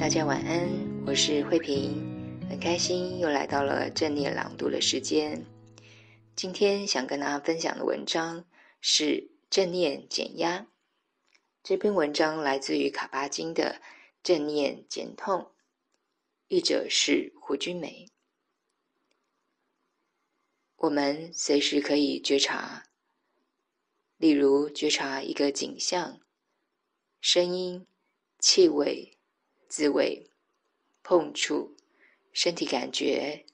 大家晚安，我是慧萍，很开心又来到了正念朗读的时间。今天想跟大家分享的文章是《正念减压》。这篇文章来自于卡巴金的《正念减痛》，译者是胡君梅。我们随时可以觉察，例如觉察一个景象、声音、气味。滋味、碰触、身体感觉、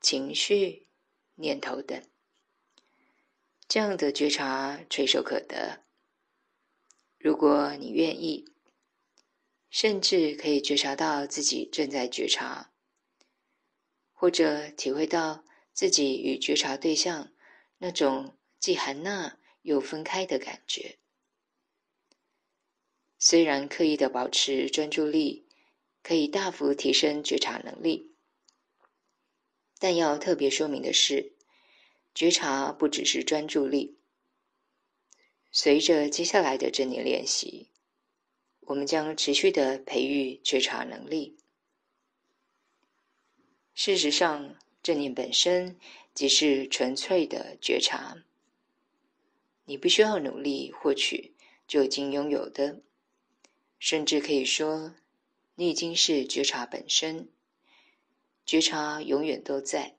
情绪、念头等，这样的觉察垂手可得。如果你愿意，甚至可以觉察到自己正在觉察，或者体会到自己与觉察对象那种既含纳又分开的感觉。虽然刻意的保持专注力，可以大幅提升觉察能力，但要特别说明的是，觉察不只是专注力。随着接下来的正念练习，我们将持续的培育觉察能力。事实上，正念本身即是纯粹的觉察，你不需要努力获取就已经拥有的，甚至可以说。你已经是觉察本身，觉察永远都在，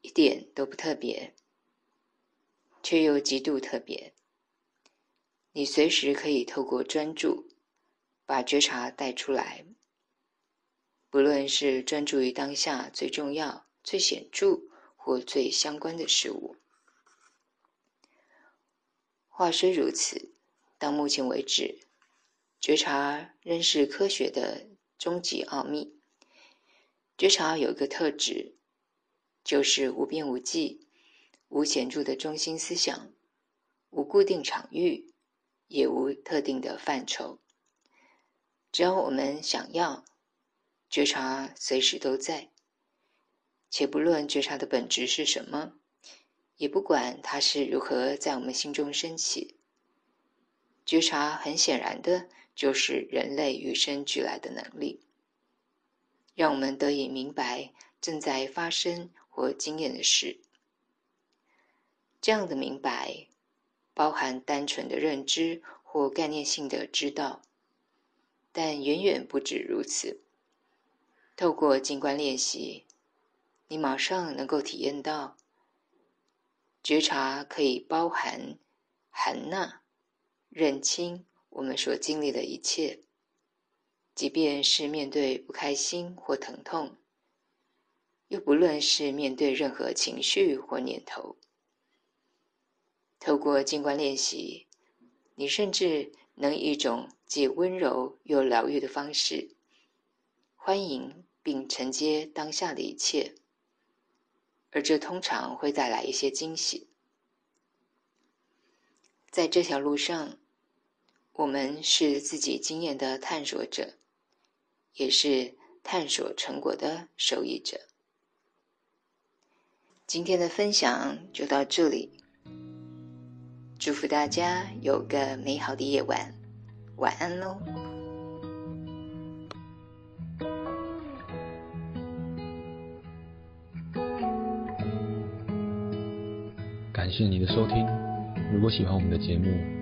一点都不特别，却又极度特别。你随时可以透过专注，把觉察带出来，不论是专注于当下最重要、最显著或最相关的事物。话虽如此，到目前为止。觉察仍是科学的终极奥秘。觉察有一个特质，就是无边无际、无显著的中心思想，无固定场域，也无特定的范畴。只要我们想要，觉察随时都在。且不论觉察的本质是什么，也不管它是如何在我们心中升起，觉察很显然的。就是人类与生俱来的能力，让我们得以明白正在发生或经验的事。这样的明白，包含单纯的认知或概念性的知道，但远远不止如此。透过静观练习，你马上能够体验到，觉察可以包含含纳、认清。我们所经历的一切，即便是面对不开心或疼痛，又不论是面对任何情绪或念头，透过静观练习，你甚至能以一种既温柔又疗愈的方式，欢迎并承接当下的一切，而这通常会带来一些惊喜。在这条路上。我们是自己经验的探索者，也是探索成果的受益者。今天的分享就到这里，祝福大家有个美好的夜晚，晚安喽！感谢你的收听，如果喜欢我们的节目。